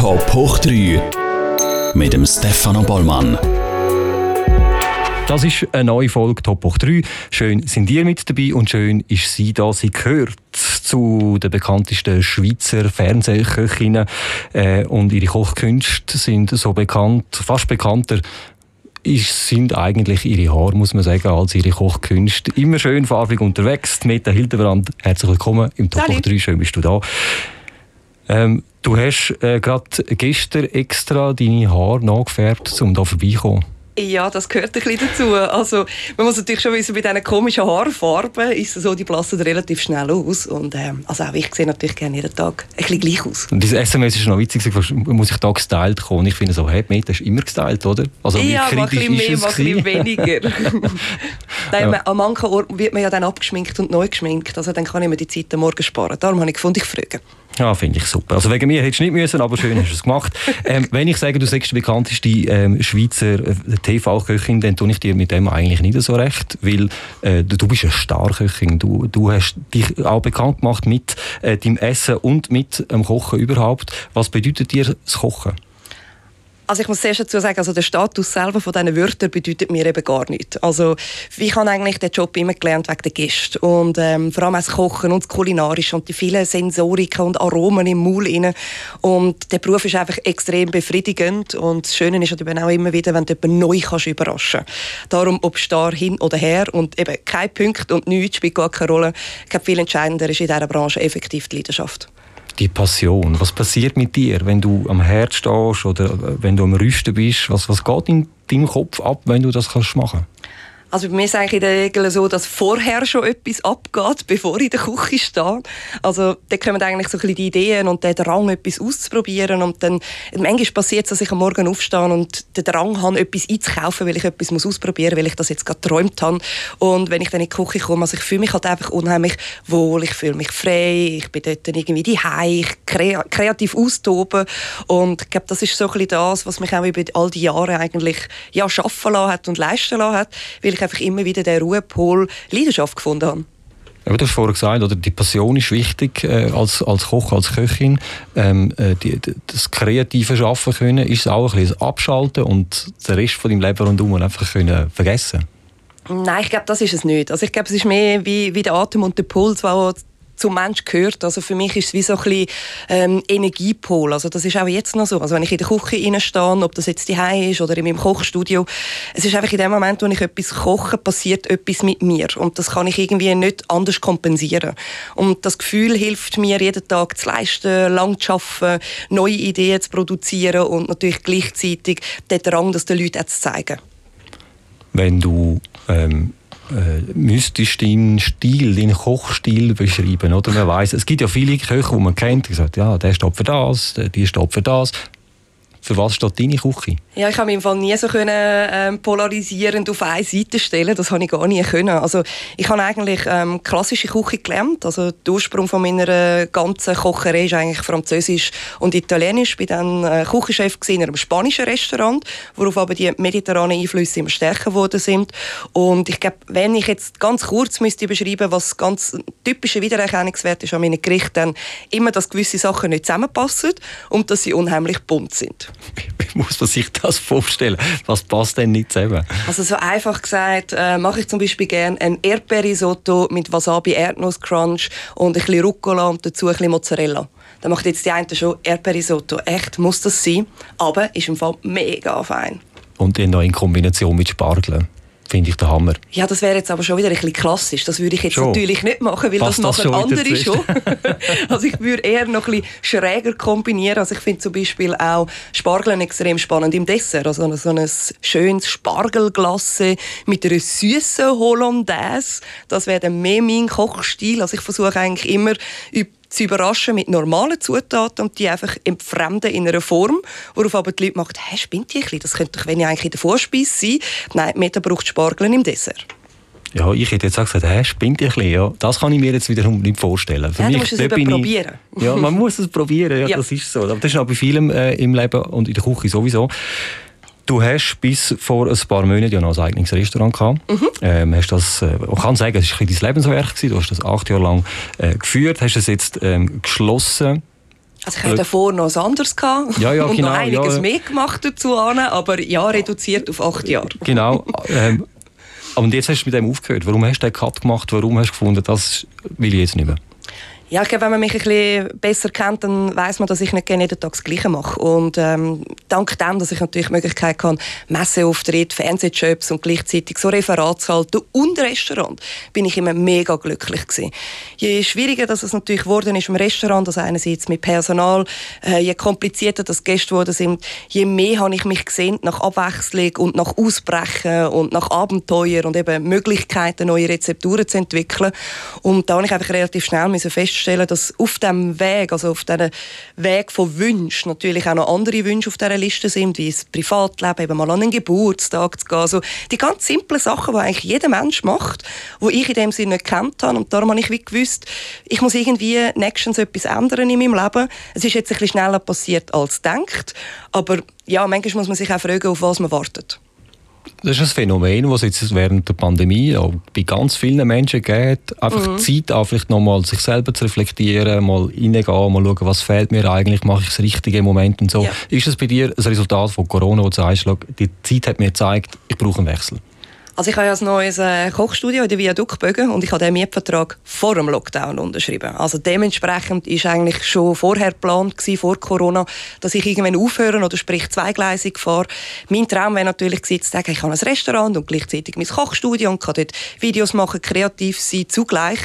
Top hoch 3 mit dem Stefano Bollmann. Das ist eine neue Folge Top hoch 3. Schön sind ihr mit dabei und schön ist sie da. Sie gehört zu den bekanntesten Schweizer Fernsehköchinnen äh, und ihre Kochkünste sind so bekannt, fast bekannter ist, sind eigentlich ihre Haare, muss man sagen, als ihre Kochkünste. Immer schön farbig unterwegs. Meta Hildebrand, herzlich willkommen im Top Salut. 3. Schön bist du da. Ähm, du hast äh, gerade gestern extra deine Haare nachgefärbt, um hier vorbeikommen. Ja, das gehört ein bisschen dazu. Also, man muss natürlich schon wissen, bei diesen komischen Haarfarben ist so, die blassen relativ schnell aus. Und, ähm, also auch ich sehe natürlich gerne jeden Tag ein bisschen gleich aus. Und diese SMS ist noch witzig, muss ich da gestylt kommen? Ich finde so, hey, Meta ist immer gestylt, oder? Also, ja, mal ein bisschen mehr, mal ein bisschen weniger. Nein, ja. An manchen Orten wird man ja dann abgeschminkt und neu geschminkt. Also dann kann ich mir die Zeit morgen sparen. Darum habe ich gefunden, ich frage. Ja, finde ich super. Also wegen mir hättest du nicht müssen, aber schön hast du es gemacht. ähm, wenn ich sage, du sagst die bekannteste ähm, Schweizer äh, TV-Köchin, dann tue ich dir mit dem eigentlich nicht so recht, weil äh, du, du bist eine Starköchin. Du, du hast dich auch bekannt gemacht mit äh, deinem Essen und mit dem Kochen überhaupt. Was bedeutet dir das Kochen? Also ich muss zuerst dazu sagen, also der Status selber von diesen Wörtern bedeutet mir eben gar nichts. Also ich habe eigentlich den Job immer gelernt wegen der Gäste und ähm, vor allem das Kochen und das Kulinarische und die vielen Sensoriken und Aromen im Maul rein. Und der Beruf ist einfach extrem befriedigend und das Schöne ist eben auch immer wieder, wenn du jemanden neu kannst überraschen Darum, ob Star hin oder her und eben kein Punkt und nichts spielt gar keine Rolle. Ich glaube, viel entscheidender ist in dieser Branche effektiv die Leidenschaft die Passion? Was passiert mit dir, wenn du am Herd stehst oder wenn du am Rüsten bist? Was, was geht in deinem Kopf ab, wenn du das kannst machen kannst? Also bei mir ist eigentlich in der Regel so, dass vorher schon etwas abgeht, bevor ich in der Küche stehe. Also da kommen eigentlich so ein bisschen die Ideen und der Drang, etwas auszuprobieren. Und dann, manchmal passiert es, dass ich am Morgen aufstehe und den Drang habe, etwas einzukaufen, weil ich etwas ausprobieren muss, weil ich das jetzt gerade geträumt habe. Und wenn ich dann in die Küche komme, also ich fühle mich halt einfach unheimlich wohl, ich fühle mich frei, ich bin dort irgendwie die ich kreativ austoben. Und ich glaube, das ist so ein bisschen das, was mich auch über all die Jahre eigentlich ja, schaffen lassen hat und leisten lassen hat, weil ich einfach immer wieder den Ruhepol Leidenschaft gefunden habe. Ja, du hast vorhin gesagt, oder, die Passion ist wichtig äh, als, als Koch, als Köchin. Ähm, äh, die, das kreative Schaffen können, ist auch ein bisschen Abschalten und den Rest von deinem Leben rundum einfach können vergessen Nein, ich glaube, das ist es nicht. Also ich glaube, es ist mehr wie, wie der Atem und der Puls, der zum Mensch gehört. Also für mich ist es wie so ein bisschen ähm, Energiepol. Also das ist auch jetzt noch so. Also wenn ich in der Küche stehe, ob das jetzt die ist oder in meinem Kochstudio, es ist einfach in dem Moment, wo ich etwas koche, passiert etwas mit mir und das kann ich irgendwie nicht anders kompensieren. Und das Gefühl hilft mir jeden Tag zu leisten, lang zu arbeiten, neue Ideen zu produzieren und natürlich gleichzeitig den Drang, das den Leuten auch zu zeigen. Wenn du ähm äh, müsstest deinen Stil, deinen Kochstil beschreiben. Oder? Man weiss, es gibt ja viele Köche, die man kennt, die sagen, ja, der steht für das, die steht für das. Für was steht deine Küche? Ja, ich habe mich im Fall nie so können, ähm, polarisierend auf eine Seite stellen. Das habe ich gar nie können. Also ich habe eigentlich ähm, klassische Küche gelernt. Also der Ursprung von meiner ganzen Kocherei ist eigentlich Französisch und Italienisch. Ich war dann äh, Küchenchef in einem spanischen Restaurant, worauf aber die mediterranen Einflüsse immer stärker geworden sind. Und ich glaube, wenn ich jetzt ganz kurz müsste beschreiben, was ganz typischer Wiedererkennungswert ist an meinen Gerichten, dann immer, dass gewisse Sachen nicht zusammenpassen und dass sie unheimlich bunt sind. Wie muss man sich das vorstellen? Was passt denn nicht zusammen? Also so einfach gesagt, äh, mache ich zum Beispiel gerne ein Erdbeerrisotto mit Wasabi Erdnusscrunch und ein bisschen Rucola und dazu ein bisschen Mozzarella. Da macht jetzt die eine schon Erdbeerrisotto. Echt, muss das sein. Aber ist im Fall mega fein. Und dann noch in Kombination mit Spargeln finde ich der Hammer. Ja, das wäre jetzt aber schon wieder ein bisschen klassisch. Das würde ich jetzt schon. natürlich nicht machen, weil Passt das machen das andere schon. also ich würde eher noch ein bisschen schräger kombinieren. Also ich finde zum Beispiel auch Spargel extrem spannend im Dessert. Also so ein schönes Spargelglasse mit einer süßen Hollandaise. Das wäre dann mehr mein Kochstil. Also ich versuche eigentlich immer zu überraschen mit normalen Zutaten und die einfach entfremden in einer Form, worauf aber die Leute machen, hä, spinnt die ein bisschen? Das könnte doch wenn ich eigentlich in der Vorspeise sein. Nein, Meta braucht Spargel im Dessert. Ja, ich hätte jetzt auch gesagt, hä, spinnt ein bisschen. Ja, das kann ich mir jetzt wiederum nicht vorstellen. Für ja, mich, du musst es probieren. ja, man muss es probieren, ja, ja, das ist so. Aber das ist auch bei vielem äh, im Leben und in der Küche sowieso. Du hast bis vor ein paar Monaten ja noch ein eigenes Restaurant gehabt. Mhm. Ähm, hast das, äh, ich kann sagen, es war dein Lebenswerk. Gewesen. Du hast das acht Jahre lang äh, geführt, hast es jetzt ähm, geschlossen. Also ich hatte davor noch was anderes gehabt ja, ja, und genau, noch einiges ja. mehr gemacht dazu, aber ja, reduziert auf acht Jahre. Genau. Ähm, und jetzt hast du mit dem aufgehört. Warum hast du den Cut gemacht? Warum hast du gefunden, das will ich jetzt nicht mehr? Ja, ich glaube, wenn man mich ein bisschen besser kennt, dann weiß man, dass ich nicht gerne jeden Tag das Gleiche mache. Und ähm, dank dem, dass ich natürlich die Möglichkeit habe, Messeauftritte, Fernsehjobs und gleichzeitig so Referat zu halten und Restaurant, bin ich immer mega glücklich gewesen. Je schwieriger dass es natürlich geworden ist im Restaurant, also einerseits mit Personal, äh, je komplizierter das Gäste geworden sind, je mehr habe ich mich gesehen nach Abwechslung und nach Ausbrechen und nach Abenteuer und eben Möglichkeiten, neue Rezepturen zu entwickeln. Und da habe ich einfach relativ schnell feststellen feststellen, dass auf dem Weg, also auf diesem Weg von Wünschen, natürlich auch noch andere Wünsche auf dieser Liste sind, wie das Privatleben, eben mal an einen Geburtstag zu gehen. Also die ganz simplen Sachen, die eigentlich jeder Mensch macht, die ich in dem Sinne nicht kennt habe. Und darum habe ich wie gewusst, ich muss irgendwie nächstens etwas ändern in meinem Leben. Es ist jetzt ein bisschen schneller passiert als denkt, aber ja, manchmal muss man sich auch fragen, auf was man wartet. Das ist ein Phänomen, das es jetzt während der Pandemie auch bei ganz vielen Menschen geht. Einfach mhm. Zeit, auch vielleicht nochmal sich selber zu reflektieren, mal reingehen, mal schauen, was fehlt mir eigentlich, mache ich das Richtige im Moment und so. Ja. Ist das bei dir ein Resultat von Corona, wo du sagst, die Zeit hat mir gezeigt, ich brauche einen Wechsel? Also ich habe ja ein neues äh, Kochstudio in der Viaduktbögen und ich habe den Mietvertrag vor dem Lockdown unterschrieben. Also dementsprechend ist eigentlich schon vorher geplant gewesen, vor Corona, dass ich irgendwann aufhören oder sprich zweigleisig fahre. Mein Traum wäre natürlich gewesen, zu sagen, ich habe ein Restaurant und gleichzeitig mein Kochstudio und kann dort Videos machen, kreativ sein zugleich.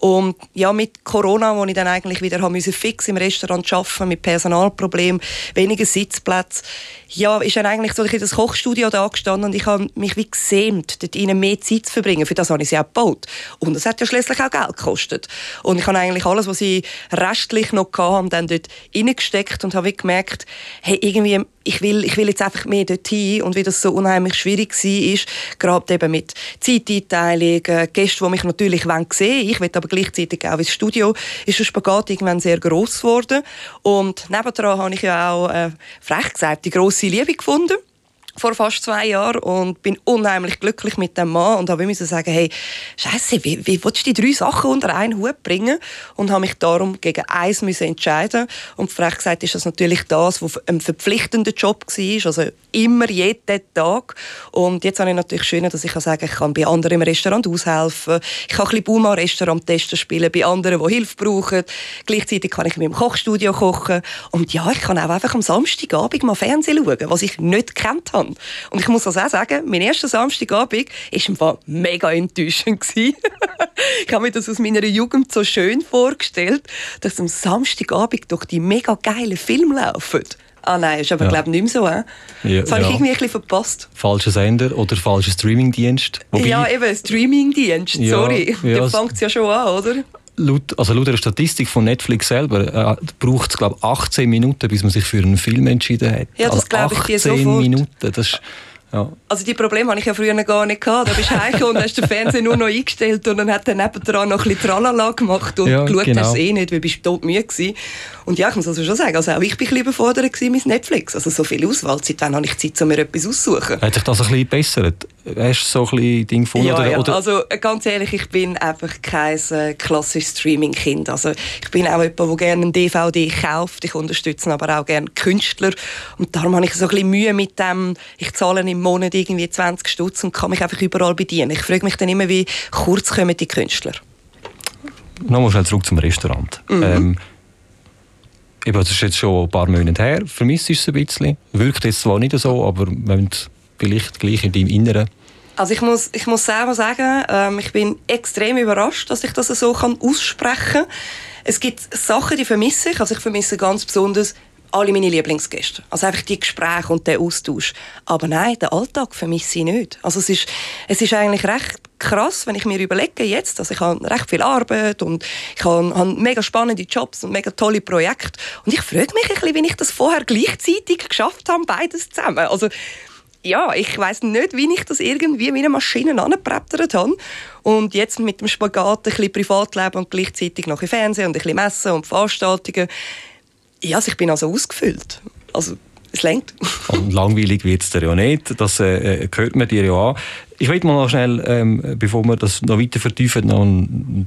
Und ja, mit Corona, wo ich dann eigentlich wieder haben müssen, fix im Restaurant arbeiten mit Personalproblemen, weniger Sitzplätze, ja, ist dann eigentlich so, ich in das Kochstudio da gestanden und ich habe mich wie gesämt, dort ihnen mehr Zeit zu verbringen. Für das habe ich sie auch gebaut. Und das hat ja schließlich auch Geld gekostet. Und ich habe eigentlich alles, was sie restlich noch hatten, dann dort reingesteckt und habe gemerkt, hey, irgendwie, ich will, ich will jetzt einfach mehr dorthin und wie das so unheimlich schwierig war, ist, gerade eben mit Zeiteinteilung, Gäste, die mich natürlich sehen wollen, ich will aber gleichzeitig auch ins Studio, ist der Spagat irgendwann sehr gross geworden. Und nebendran habe ich ja auch, äh, frech gesagt, die grosse Liebe gefunden vor fast zwei Jahren und bin unheimlich glücklich mit dem Mann und habe müssen sagen, hey, Scheiße, wie, wie willst du die drei Sachen unter einen Hut bringen? Und habe mich darum gegen eins müssen entscheiden. Und frech gesagt ist das natürlich das, was ein verpflichtender Job war, also immer jeden Tag. Und jetzt habe ich natürlich schön, dass ich kann sagen, ich kann bei anderen im Restaurant aushelfen, ich kann ein bisschen Buma Restaurant testen spielen bei anderen, die Hilfe brauchen, gleichzeitig kann ich in meinem Kochstudio kochen. Und ja, ich kann auch einfach am Samstagabend mal Fernsehen schauen, was ich nicht kennt habe. Und ich muss das auch sagen, mein erster Samstagabend war mega enttäuschend. ich habe mir das aus meiner Jugend so schön vorgestellt, dass am Samstagabend doch die mega geilen Filme laufen. Ah nein, ist aber ja. glaube nicht mehr so. Ja, das habe ich irgendwie ein bisschen verpasst. Falscher Sender oder falscher Streamingdienst? Ja, eben, Streamingdienst, sorry. Ja, da fängt es ja schon an, oder? Laut, also laut der Statistik von Netflix selber äh, braucht es glaube 18 Minuten, bis man sich für einen Film entschieden hat. Ja, das also glaube ich dir sofort. 18 Minuten, das ist ja. Also die Probleme hatte ich ja früher gar nicht gehabt. Da bist du heimgekommen und hast den Fernseher nur noch eingestellt und dann hat er nebendran noch ein bisschen Tralala gemacht und ja, geschaut genau. hast eh nicht, weil du todmüde gewesen. Und ja, ich muss also schon sagen, also auch ich bin ein bisschen überfordert mit Netflix. Also so viel Auswahl, seit wann habe ich Zeit, um mir etwas auszusuchen. Hat sich das ein bisschen bessert? Hast du so ein Ding gefunden? Ja, ja. Also ganz ehrlich, ich bin einfach kein äh, klassisches Streaming-Kind. Also ich bin auch jemand, der gerne einen DVD kauft. Ich unterstütze aber auch gerne Künstler. Und darum habe ich so ein bisschen Mühe mit dem, ich zahle im Monat irgendwie 20 Stutz und kann mich einfach überall bedienen. Ich frage mich dann immer, wie kurz kommen die Künstler? Nochmal schnell zurück zum Restaurant. Mhm. Ähm, das ist jetzt schon ein paar Monate her. Vermisst es ein bisschen. Wirkt jetzt zwar nicht so, aber wenn vielleicht gleich in deinem Inneren also ich muss, ich muss selber sagen, ähm, ich bin extrem überrascht, dass ich das so kann aussprechen kann. Es gibt Sachen, die vermisse ich. Also ich vermisse ganz besonders alle meine Lieblingsgäste. Also einfach die Gespräche und der Austausch. Aber nein, den Alltag vermisse ich nicht. Also es ist, es ist eigentlich recht krass, wenn ich mir überlege jetzt, also ich habe recht viel Arbeit und ich habe, habe mega spannende Jobs und mega tolle Projekte und ich frage mich ein bisschen, wie ich das vorher gleichzeitig geschafft habe, beides zusammen. Also ja, ich weiß nicht, wie ich das irgendwie wie eine Maschine angebrettert habe. Und jetzt mit dem Spagat ein bisschen Privatleben und gleichzeitig noch im Fernsehen und ein bisschen Messen und Veranstaltungen ja, also ich bin also ausgefüllt. Also es längt. Und langweilig wird es dir ja nicht, das äh, hört man dir ja an. Ich will mal noch schnell, ähm, bevor wir das noch weiter vertiefen, noch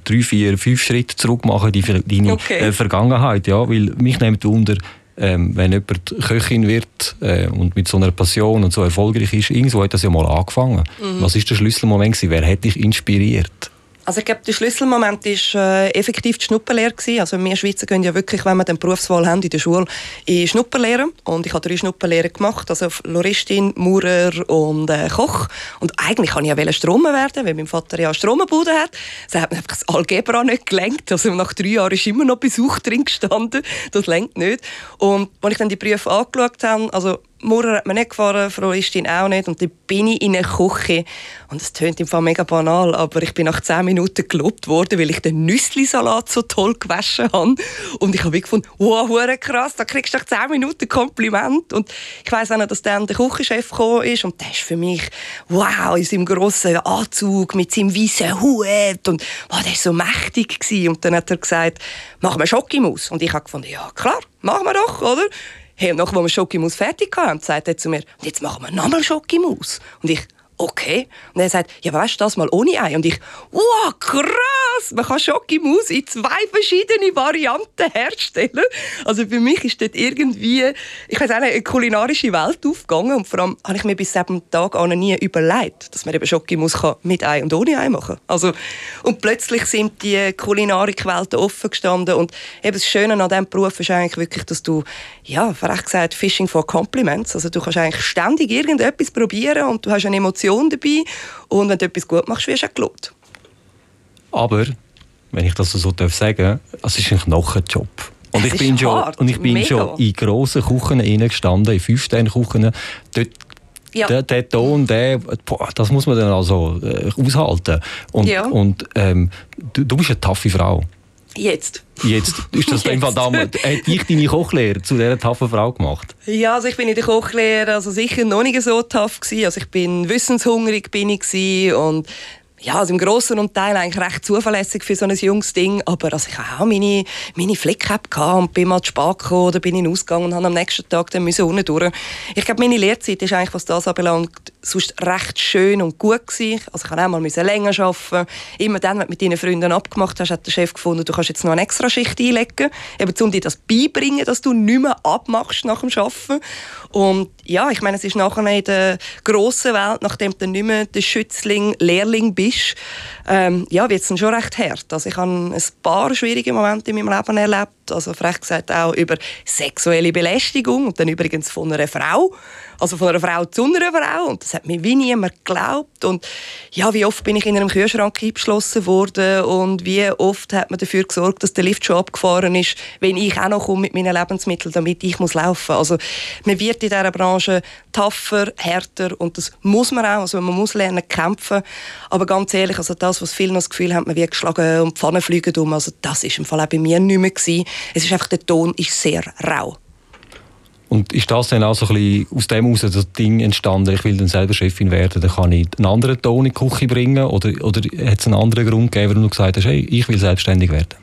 drei, vier, fünf Schritte zurück machen, die deine okay. äh, Vergangenheit. Ja, weil mich nimmt unter, ähm, wenn jemand Köchin wird äh, und mit so einer Passion und so erfolgreich ist, irgendwo hat das ja mal angefangen. Mhm. Was ist der Schlüsselmoment gewesen? Wer hat dich inspiriert? Also ich glaube, der Schlüsselmoment war äh, effektiv die Schnupperlehre. Gewesen. Also wir Schweizer gehen ja wirklich, wenn wir den Berufswahl haben in der Schule, in Schnupperlehre. Und ich habe drei Schnupperlehren gemacht, also Floristin, Maurer und äh, Koch. Und eigentlich wollte ich ja Stromer werden, weil mein Vater ja Stromenbude hat. Es hat mir einfach das Algebra nicht gelenkt. Also nach drei Jahren ist immer noch Besuch drin gestanden. Das lenkt nicht. Und als ich dann die Prüfe angeschaut habe, also Maurer hat mir nicht gefahren, Frau Istin auch nicht. Und dann bin ich in eine Küche. Und es tönt im Fall mega banal, aber ich bin nach 10 Minuten gelobt worden, weil ich den Nüsslisalat so toll gewaschen habe. Und ich habe gefunden, wow, krass, da kriegst du nach 10 Minuten Kompliment. Und ich weiss auch noch, dass dann der Küchenchef gekommen ist. Und der ist für mich, wow, in seinem grossen Anzug mit seinem weißen Hut. Und wow, der war so mächtig. Gewesen. Und dann hat er gesagt, machen wir Schokimus. Und ich habe gefunden, ja klar, machen wir doch, oder? Hey, und nachdem wir Schokimus fertig hatten, sagt er zu mir, und jetzt machen wir nochmal Schokimus. Und ich, okay. Und er sagt, ja, weißt du, das mal ohne Ei. Und ich, wow, krass, man kann Schokimus in zwei verschiedene Varianten herstellen. Also für mich ist dort irgendwie, ich weiß auch nicht, eine kulinarische Welt aufgegangen. Und vor allem habe ich mir bis diesem Tag noch nie überlegt, dass man eben Schokimus mit Ei und ohne Ei machen kann. Also, und plötzlich sind die Kulinarikwelten offen gestanden. Und eben das Schöne an diesem Beruf ist eigentlich wirklich, dass du, ja, recht gesagt, Fishing for Compliments. Also du kannst eigentlich ständig irgendetwas probieren und du hast eine Emotion dabei. Und wenn du etwas gut machst, wirst du auch gelobt. Aber, wenn ich das so sagen darf, es ist ein Knochenjob. Und ich, bin schon, und ich bin Mega. schon in grossen Küchen gestanden, in Fünf-Sterne-Küchen. Dort ja. Der, der, Ton, der, boah, das muss man dann also äh, aushalten. Und, ja. und ähm, du, du, bist eine taffe Frau. Jetzt. Jetzt. Ist das einfach damals, hat dich deine Kochlehre zu dieser taffen Frau gemacht? Ja, also ich bin in der Kochlehre also sicher noch nicht so tough gewesen. Also ich bin wissenshungrig bin ich und ja, also im Großen und Teil eigentlich recht zuverlässig für so ein junges Ding. Aber also ich hatte auch meine, meine Flick-App und bin mal zu spät gekommen oder bin in Ausgang und habe am nächsten Tag dann müssen unten durch. Ich glaube, meine Lehrzeit ist eigentlich, was das anbelangt, sonst recht schön und gut gewesen. Also ich musste auch mal länger arbeiten. Immer dann, wenn du mit deinen Freunden abgemacht hast, hat der Chef gefunden, du kannst jetzt noch eine extra Schicht einlegen, eben um dir das beibringen, dass du nicht mehr abmachst nach dem Arbeiten. Und ja, ich meine, es ist nachher in der grossen Welt, nachdem du nicht mehr der Schützling, Lehrling bist, ähm, ja, wird es dann schon recht hart. Also ich habe ein paar schwierige Momente in meinem Leben erlebt, also frech gesagt auch über sexuelle Belästigung und dann übrigens von einer Frau. Also von einer Frau zu einer Frau. Und das hat mir wie niemand geglaubt. Und ja, wie oft bin ich in einem Kühlschrank eingeschlossen worden und wie oft hat man dafür gesorgt, dass der Lift schon abgefahren ist, wenn ich auch noch komme mit meinen Lebensmitteln, damit ich muss laufen. Also man wird in dieser Branche tougher, härter und das muss man auch. Also man muss lernen kämpfen. Aber ganz ehrlich, also das, was viele das Gefühl haben, man wird geschlagen und Pfannen fliegen um, also das ist im Fall auch bei mir nicht mehr gewesen. Es ist einfach, der Ton ist sehr rau. Und ist das dann auch so ein bisschen aus dem heraus das Ding entstanden, ich will dann selber Chefin werden, dann kann ich einen anderen Ton in die Küche bringen? Oder, oder hat es einen anderen Grund gegeben, warum du gesagt hast, hey, ich will selbstständig werden?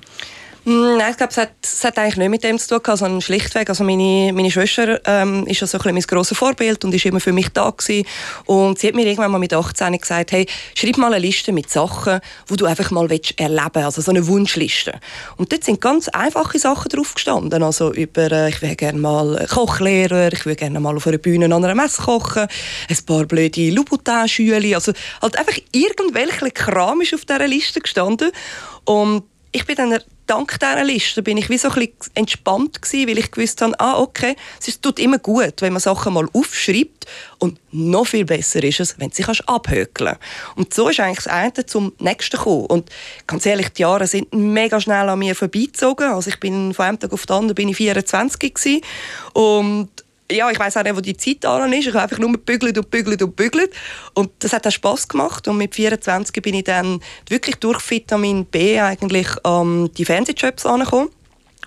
Hm, nein, ich glaube, es hat, es hat eigentlich nicht mit dem zu tun, sondern schlichtweg, also meine, meine Schwester ähm, ist ja so ein bisschen mein grosses Vorbild und ist immer für mich da gewesen. Und sie hat mir irgendwann mal mit 18 gesagt, hey, schreib mal eine Liste mit Sachen, die du einfach mal willst erleben also so eine Wunschliste. Und dort sind ganz einfache Sachen drauf gestanden, also über, äh, ich will gerne mal Kochlehrer, ich will gerne mal auf einer Bühne an einer Messe kochen, ein paar blöde Louboutin-Schüle, also halt einfach irgendwelcher Kram ist auf dieser Liste gestanden und ich bin dann dank dieser Liste bin ich wie so ein bisschen entspannt gewesen, weil ich gewusst habe, ah, okay, es tut immer gut, wenn man Sachen mal aufschreibt und noch viel besser ist es, wenn du sie abhökeln Und so ist eigentlich das eine zum nächsten gekommen. Und ganz ehrlich, die Jahre sind mega schnell an mir vorbeigezogen. Also ich bin von einem Tag auf den anderen bin ich 24 gewesen. und ja, ich weiß auch nicht, wo die Zeit an ist. Ich habe einfach nur bügelt und bügelt und bügelt. Und das hat auch Spass gemacht. Und mit 24 bin ich dann wirklich durch Vitamin B eigentlich an ähm, die Fernsehjobs angekommen.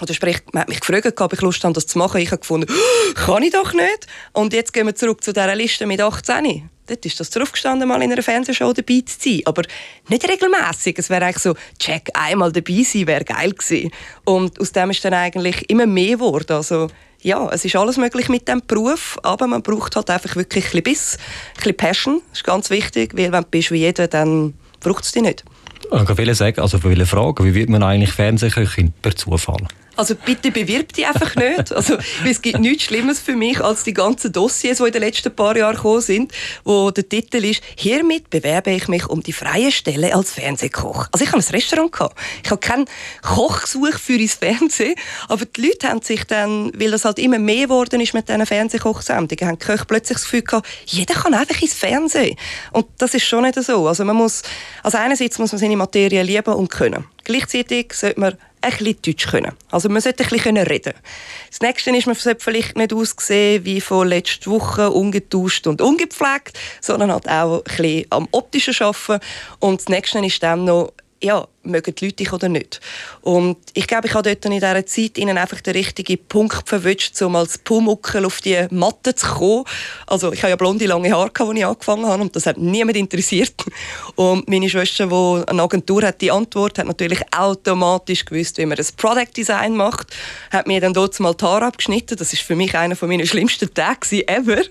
Oder sprich, man hat mich gefragt, ob ich Lust habe, das zu machen. Ich habe gefunden, kann ich doch nicht. Und jetzt gehen wir zurück zu dieser Liste mit 18. Dort ist das draufgestanden, mal in einer Fernsehshow dabei zu sein. Aber nicht regelmäßig. Es wäre eigentlich so, check, einmal dabei sein wäre geil gewesen. Und aus dem ist dann eigentlich immer mehr geworden. Also, ja, es ist alles möglich mit dem Beruf, aber man braucht halt einfach wirklich ein bisschen Biss, ein bisschen Passion, das ist ganz wichtig, weil wenn du bist wie jeder, dann braucht es dich nicht. Ich will sagen, also will fragen, wie wird man eigentlich Fernsehköchin per Zufall? Also bitte bewirb dich einfach nicht. Also, es gibt nichts Schlimmes für mich als die ganzen Dossiers, die in den letzten paar Jahren gekommen sind, wo der Titel ist «Hiermit bewerbe ich mich um die freie Stelle als Fernsehkoch». Also ich habe ein Restaurant gehabt. Ich habe keinen Kochsuch für ins Fernsehen, aber die Leute haben sich dann, weil das halt immer mehr geworden ist mit diesen Fernsehkochsendungen, haben die Köche plötzlich das Gefühl gehabt, jeder kann einfach ins Fernsehen. Und das ist schon nicht so. Also man muss, also einerseits muss man seine Materie lieben und können. Gleichzeitig sollte man ein bisschen Deutsch können. Also man sollte ein bisschen reden Das Nächste ist, man sollte vielleicht nicht aussehen wie von letzter Woche, ungetauscht und ungepflegt, sondern halt auch ein bisschen am optischen Arbeiten. Und das Nächste ist dann noch ja, mögen die Leute dich oder nicht. Und ich glaube, ich habe dort in dieser Zeit ihnen einfach den richtigen Punkt verwünscht, um als Pumuckel auf die Matte zu kommen. Also ich habe ja blonde, lange Haare, als ich angefangen habe und das hat niemand interessiert. Und meine Schwester, die eine Agentur hat, die Antwort, hat natürlich automatisch gewusst, wie man das Product Design macht, hat mir dann dort mal die Haare abgeschnitten. Das ist für mich einer meiner schlimmsten Tage ever.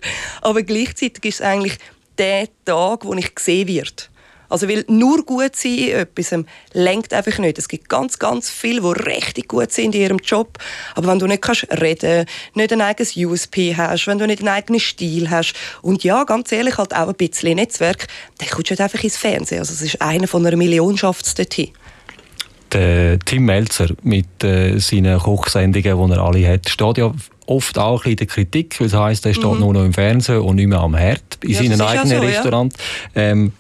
Aber gleichzeitig ist es eigentlich der Tag, wo ich gesehen werde. Also weil nur gut sein in etwas lenkt einfach nicht. Es gibt ganz, ganz viele, die richtig gut sind in ihrem Job, aber wenn du nicht kannst reden, nicht ein eigenes USP hast, wenn du nicht einen eigenen Stil hast und ja, ganz ehrlich, halt auch ein bisschen Netzwerk, dann kommst du halt einfach ins Fernsehen. Also es ist einer von einer Million schafft dorthin. Der Tim Melzer mit äh, seinen Kochsendungen, die er alle hat, steht ja oft auch in der Kritik, es heisst, er steht mhm. nur noch im Fernsehen und nicht mehr am Herd in ja, seinen eigenen so, Restaurant. Ja. Ähm, äh,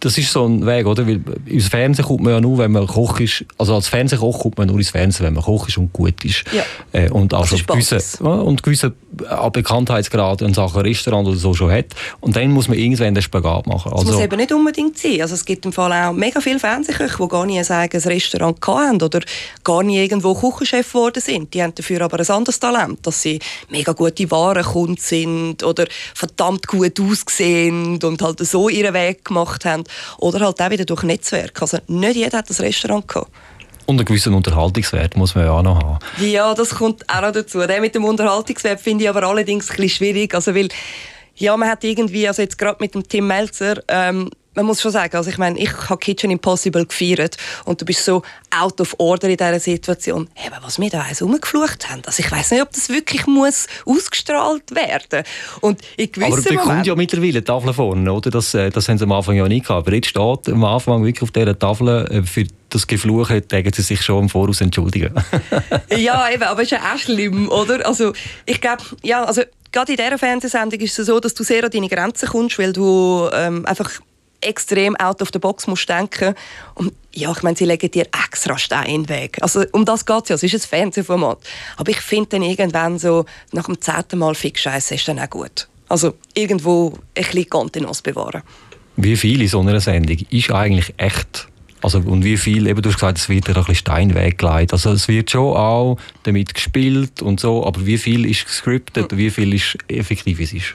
das ist so ein Weg, oder? Weil ins Fernsehen kommt man ja nur, wenn man Koch ist. Also als Fernsehkoch kommt man nur ins Fernsehen, wenn man Koch ist und gut ist. Ja. Äh, und also gewisse, und gewisse Bekanntheitsgrad in Sachen Restaurant oder so schon hat. Und dann muss man irgendwann den Spagat machen. Also, das muss eben nicht unbedingt sein. Also es gibt im Fall auch mega viele Fernsehköche, die gar nie ein eigenes Restaurant hatten oder gar nie irgendwo Küchenchef geworden sind. Die haben dafür aber ein anderes Talent, dass sie mega gute Warenkunden sind oder verdammt gut aussehen und halt so ihren Weg Gemacht haben. Oder halt auch wieder durch Netzwerk. Also nicht jeder hat das Restaurant gehabt. Und einen gewissen Unterhaltungswert muss man ja auch noch haben. Ja, das kommt auch noch dazu. Der mit dem Unterhaltungswert finde ich aber allerdings ein bisschen schwierig. Also weil, ja, man hat irgendwie, also jetzt gerade mit dem Tim Melzer, ähm, man muss schon sagen, also ich meine, ich habe Kitchen Impossible gefeiert und du bist so out of order in dieser Situation. Hey, was wir da eins rumgeflucht haben, also ich weiß nicht, ob das wirklich muss ausgestrahlt werden und in Aber da kommt ja mittlerweile die Tafel vorne, oder? Das, äh, das haben sie am Anfang ja nicht gehabt. Aber jetzt steht am Anfang wirklich auf dieser Tafel äh, für das Gefluche, denken sie sich schon im Voraus entschuldigen. ja, eben, aber es ist ja auch schlimm, oder? Also ich glaube, ja, also gerade in dieser Fernsehsendung ist es so, dass du sehr an deine Grenzen kommst, weil du ähm, einfach extrem out of the box musst denken. Und ja, ich meine, sie legen dir extra Stein weg. Also um das geht es ja, es ist ein Fernsehformat. Aber ich finde dann irgendwann so, nach dem zehnten Mal fix Scheiße ist dann auch gut. Also irgendwo ein bisschen Kontenance bewahren. Wie viel in so einer Sendung ist eigentlich echt also, und wie viel, eben, du hast gesagt, es wird ein bisschen Stein weggelegt. Also, es wird schon auch damit gespielt und so, aber wie viel ist gescriptet, mhm. wie viel ist effektiv es ist?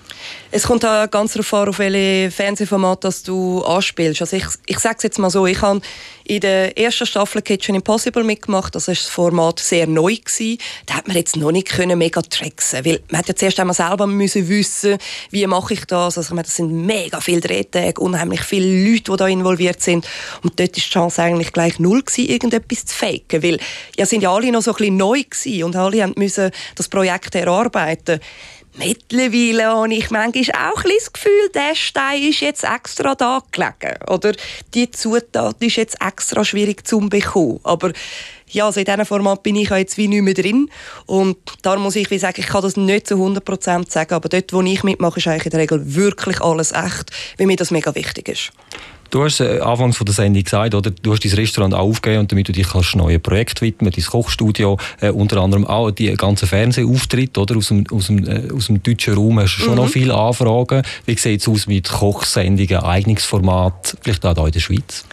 Es kommt auch ganz darauf an, auf welche Fernsehformat das du anspielst. Also, ich, ich sage es jetzt mal so, ich habe in der ersten Staffel Kitchen Impossible mitgemacht. Das war das Format sehr neu. Gewesen. Da hat man jetzt noch nicht können mega tricksen weil man hat ja zuerst einmal selber müssen wissen, wie mache ich das. Also, ich meine, das sind mega viele Drehtage, unheimlich viele Leute, die da involviert sind. Und dort ist die Chance eigentlich gleich null gewesen, irgendetwas zu faken, weil ja sind ja alle noch so ein bisschen neu gewesen und alle mussten das Projekt erarbeiten. Mittlerweile habe ich manchmal auch ein das Gefühl, der Stein ist jetzt extra da gelegen. Oder die Zutat ist jetzt extra schwierig zu bekommen. Aber ja, also in diesem Format bin ich jetzt wie nicht mehr drin. Und da muss ich wie sagen, ich kann das nicht zu 100% sagen, aber dort, wo ich mitmache, ist eigentlich in der Regel wirklich alles echt, weil mir das mega wichtig ist. Du hast äh, anfangs von der Sendung gesagt, oder? du hast dein Restaurant aufgegeben und damit du dich kannst neuen Projekt widmen, dein Kochstudio, äh, unter anderem auch die ganzen Fernsehauftritte oder? Aus, dem, aus, dem, äh, aus dem deutschen Raum hast du schon mhm. noch viele Anfragen. Wie sieht es aus mit Kochsendungen, Eignungsformat, vielleicht auch hier in der Schweiz?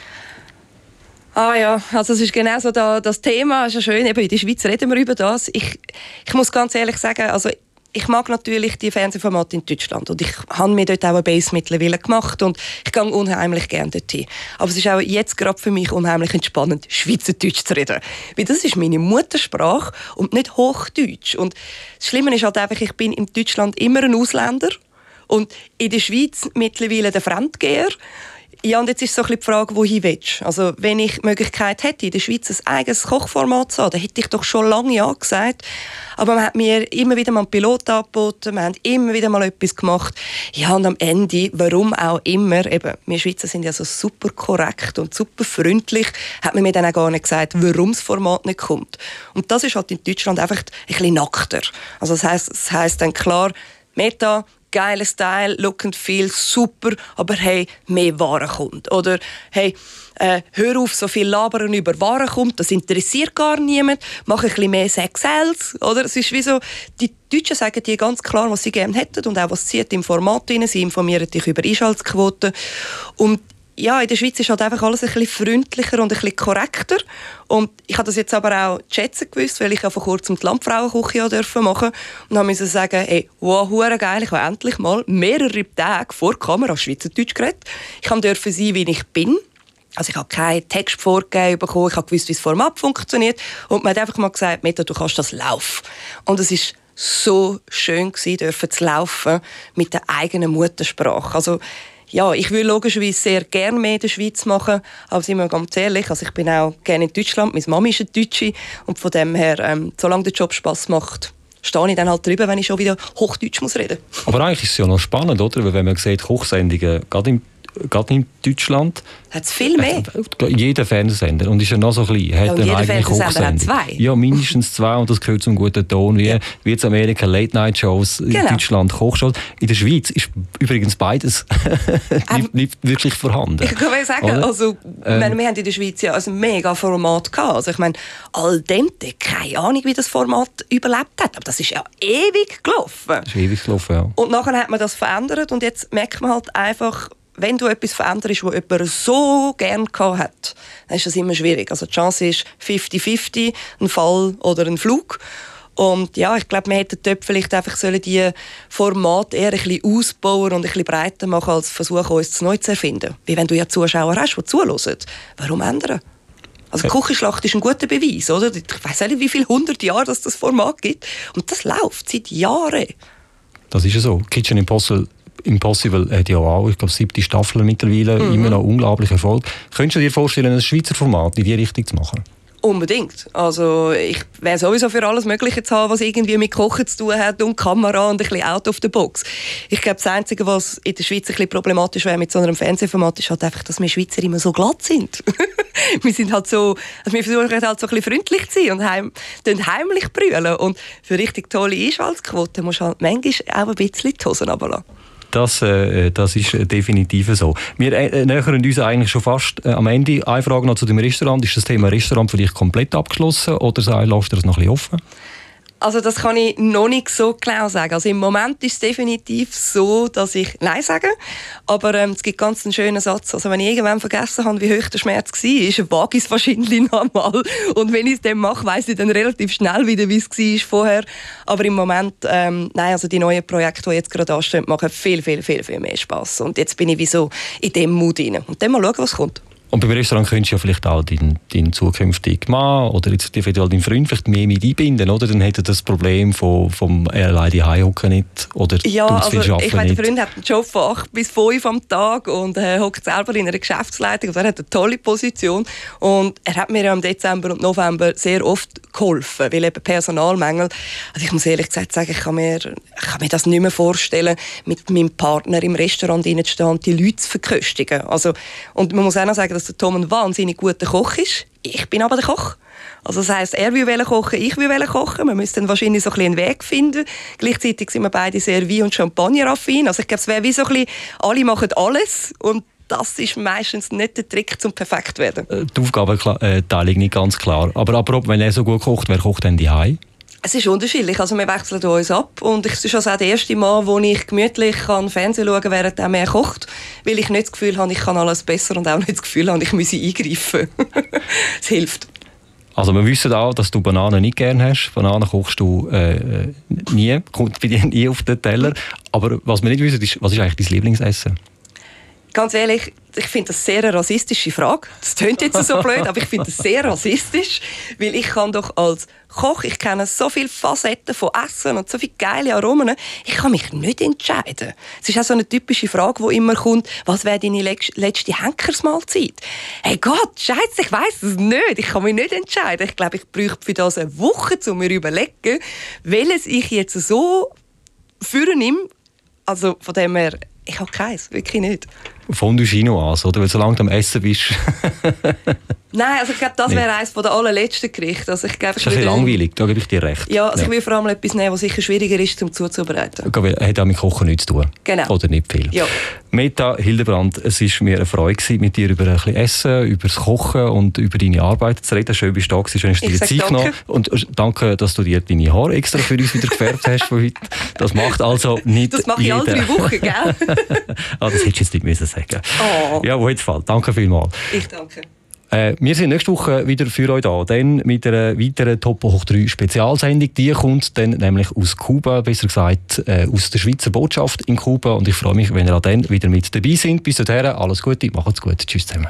Ah ja, also es ist genau so da, das Thema, ist ja schön, eben in der Schweiz reden wir über das. Ich, ich muss ganz ehrlich sagen, also ich mag natürlich die Fernsehformate in Deutschland und ich habe mir dort auch eine Base mittlerweile gemacht und ich gehe unheimlich gerne dorthin. Aber es ist auch jetzt gerade für mich unheimlich entspannend, Schweizerdeutsch zu reden. Weil das ist meine Muttersprache und nicht Hochdeutsch. Und das Schlimme ist halt einfach, ich bin in Deutschland immer ein Ausländer und in der Schweiz mittlerweile der Fremdgeher. Ja, und jetzt ist so ein die Frage, wohin willst Also, wenn ich die Möglichkeit hätte, in der Schweiz ein eigenes Kochformat zu haben, dann hätte ich doch schon lange Ja gesagt. Aber man hat mir immer wieder mal einen Pilot angeboten, wir haben immer wieder mal etwas gemacht. Ja, und am Ende, warum auch immer, eben, wir Schweizer sind ja so super korrekt und super freundlich, hat man mir dann auch gar nicht gesagt, warum das Format nicht kommt. Und das ist halt in Deutschland einfach ein bisschen nackter. Also das heisst, das heisst dann klar, Meta, geiler Style, Look and Feel, super, aber hey, mehr Ware kommt. Oder hey, äh, hör auf, so viel labern über Ware kommt, das interessiert gar niemand, mach ein bisschen mehr Sex Sales, oder? Es ist wie so, die Deutschen sagen dir ganz klar, was sie gerne hätten und auch was sie im Format drin. Sie informieren dich über Einschaltquoten und ja, in der Schweiz ist halt einfach alles ein bisschen freundlicher und ein bisschen korrekter. Und ich habe das jetzt aber auch schätzen gewusst, weil ich ja vor kurzem die Landfrauenküche dürfen machen und habe müssen sagen, hey, wow, hure geil, ich habe endlich mal mehrere Tage vor der Kamera Schweizerdeutsch geredet. Ich durfte sein, wie ich bin. Also ich habe keinen Text vorgegeben bekommen, ich habe gewusst, wie das Format funktioniert und man hat einfach mal gesagt, Meta, du kannst das laufen. Und es ist so schön gewesen, dürfen zu laufen mit der eigenen Muttersprache. Also ja, ich würde logischerweise sehr gerne mehr in der Schweiz machen, aber sind wir ganz ehrlich, also ich bin auch gerne in Deutschland, meine Mama ist eine Deutsche und von dem her, ähm, solange der Job Spaß macht, stehe ich dann halt drüber, wenn ich schon wieder Hochdeutsch muss reden. Aber eigentlich ist es ja noch spannend, oder? Weil wenn man sieht, Kochsendungen, gerade im gerade in Deutschland. Hat es viel mehr? Jeder Fernsehsender. Und ist ja noch so klein. Hat ja, und jeder Fernsehsender hat zwei? Ja, mindestens zwei. Und das gehört zum guten Ton. Wie, ja. wie jetzt Amerika Late-Night-Shows, genau. in Deutschland Kochshows. In der Schweiz ist übrigens beides nicht, nicht, wirklich vorhanden. Ich kann sagen, also, ähm, wir haben in der Schweiz ja ein mega Format gehabt. Also ich meine, Al dente, keine Ahnung, wie das Format überlebt hat. Aber das ist ja ewig gelaufen. Das ist ewig gelaufen, ja. Und nachher hat man das verändert und jetzt merkt man halt einfach, wenn du etwas veränderst, was jemand so gerne hat, dann ist das immer schwierig. Also die Chance ist 50-50, ein Fall oder ein Flug. Und ja, ich glaube, wir hätten dort vielleicht einfach sollen die Formate eher ein bisschen ausbauen und ein bisschen breiter machen, als versuchen, uns zu neu zu erfinden. Wie wenn du ja Zuschauer hast, die zuhören. Warum ändern? Also Küchenschlacht ist ein guter Beweis, oder? Ich weiß nicht, wie viele hundert Jahre das, das Format gibt. Und das läuft seit Jahren. Das ist ja so. Kitchen Impossible Impossible hat ja auch, ich glaube, siebte Staffel mittlerweile, mhm. immer noch unglaublich Erfolg. Könntest du dir vorstellen, ein Schweizer Format in die Richtung zu machen? Unbedingt. Also ich wäre sowieso für alles Mögliche zu haben, was irgendwie mit Kochen zu tun hat und Kamera und ein bisschen out of the box. Ich glaube, das Einzige, was in der Schweiz ein bisschen problematisch wäre mit so einem Fernsehformat, ist halt einfach, dass wir Schweizer immer so glatt sind. wir sind halt so, also wir versuchen halt so ein bisschen freundlich zu sein und heim, heimlich brüllen. Und für richtig tolle Einschaltquoten musst du halt manchmal auch ein bisschen die Hosen runterlassen. Das, äh, das ist definitiv so. Wir äh, nähern uns eigentlich schon fast äh, am Ende. Eine Frage noch zu dem Restaurant. Ist das Thema Restaurant für dich komplett abgeschlossen oder lässt du das noch ein bisschen offen? Also das kann ich noch nicht so genau sagen. Also im Moment ist es definitiv so, dass ich Nein sage. Aber ähm, es gibt ganz einen schönen Satz. Also wenn ich irgendwann vergessen habe, wie hoch der Schmerz war, wage ich es wahrscheinlich noch einmal. Und wenn ich es dann mache, weiss ich dann relativ schnell wieder, wie es war vorher. Aber im Moment, ähm, nein, also die neuen Projekte, die jetzt gerade anstehen, machen viel, viel, viel, viel mehr Spaß. Und jetzt bin ich wie so in dem Mut rein. Und dann mal schauen, was kommt. Und beim Restaurant könntest du ja vielleicht auch deinen, deinen zukünftigen Mann oder jetzt eventuell deinen Freund vielleicht mehr mit einbinden, oder? Dann hätte das Problem von, vom alleine die hocken nicht oder ja, also, ich meine, der Freund hat einen Job von 8 bis 5 am Tag und äh, hockt selber in einer Geschäftsleitung und er hat eine tolle Position und er hat mir ja im Dezember und November sehr oft geholfen, weil eben Personalmängel. Also ich muss ehrlich gesagt sagen, ich kann mir, ich kann mir das nicht mehr vorstellen, mit meinem Partner im Restaurant zu stehen und die Leute zu verköstigen. Also, und man muss auch noch sagen, dass der Tom ein wahnsinnig guter Koch ist. Ich bin aber der Koch. Also das heisst, er will kochen, ich will kochen. Wir müssen dann wahrscheinlich so ein einen Weg finden. Gleichzeitig sind wir beide sehr Wein- und Champagner-affin. Also ich glaube, es wäre wie so ein bisschen, alle machen alles und das ist meistens nicht der Trick, zum perfekt zu werden. Äh, die Aufgabenteilung nicht ganz klar. Aber apropos, wenn er so gut kocht, wer kocht denn die Hause? Es ist unterschiedlich. Also wir wechseln uns ab und es ist also auch der erste Mal, wo ich gemütlich kann Fernsehen schauen kann, während er mehr kocht, weil ich nicht das Gefühl habe, ich kann alles besser und auch nicht das Gefühl habe, ich müsse eingreifen. Es hilft. Also wir wissen auch, dass du Bananen nicht gerne hast. Bananen kochst du äh, nie, kommt bei dir nie auf den Teller. Aber was wir nicht wissen, ist, was ist eigentlich dein Lieblingsessen? Ganz ehrlich, ich finde das sehr eine rassistische Frage. Das klingt jetzt so blöd, aber ich finde das sehr rassistisch, weil ich kann doch als Koch, ich kenne so viele Facetten von Essen und so viele geile Aromen, ich kann mich nicht entscheiden. Es ist auch so eine typische Frage, die immer kommt, was wäre deine letzte Henkersmahlzeit? Hey Gott, Scheiße, ich weiß es nicht. Ich kann mich nicht entscheiden. Ich glaube, ich bräuchte für das eine Woche, um mir zu überlegen, welches ich jetzt so führen nehme. Also von dem her, ich habe keins, wirklich nicht. Fondue Chinoise, oder? Weil solange du am Essen bist. Nein, also ich glaube, das wäre eines der allerletzten Gerichte. Also ich glaube, das ist ein bisschen langweilig, da gebe ich dir recht. Ja, also ja. ich will vor allem etwas nehmen, was sicher schwieriger ist, um zuzubereiten. Hat auch mit Kochen nichts zu tun. Genau. Oder nicht viel. Ja. Meta Hildebrand, es war mir eine Freude, mit dir über ein bisschen Essen, über das Kochen und über deine Arbeit zu reden. Schön, bist du da gewesen, schön, dass du dir Zeit genommen Und äh, danke, dass du dir deine Haare extra für uns wieder gefärbt hast von heute. Das macht also nicht Das mache ich alle drei Wochen, gell? ah, das hättest du jetzt nicht müssen sagen oh. Ja, wo jetzt Fall. Danke vielmals. Ich danke. Äh, wir sind nächste Woche wieder für euch da, dann mit einer weiteren Top hoch 3 Spezialsendung. Die kommt dann nämlich aus Kuba, besser gesagt äh, aus der Schweizer Botschaft in Kuba. Und ich freue mich, wenn ihr dann wieder mit dabei seid. Bis dahin, alles Gute, macht's gut, tschüss zusammen.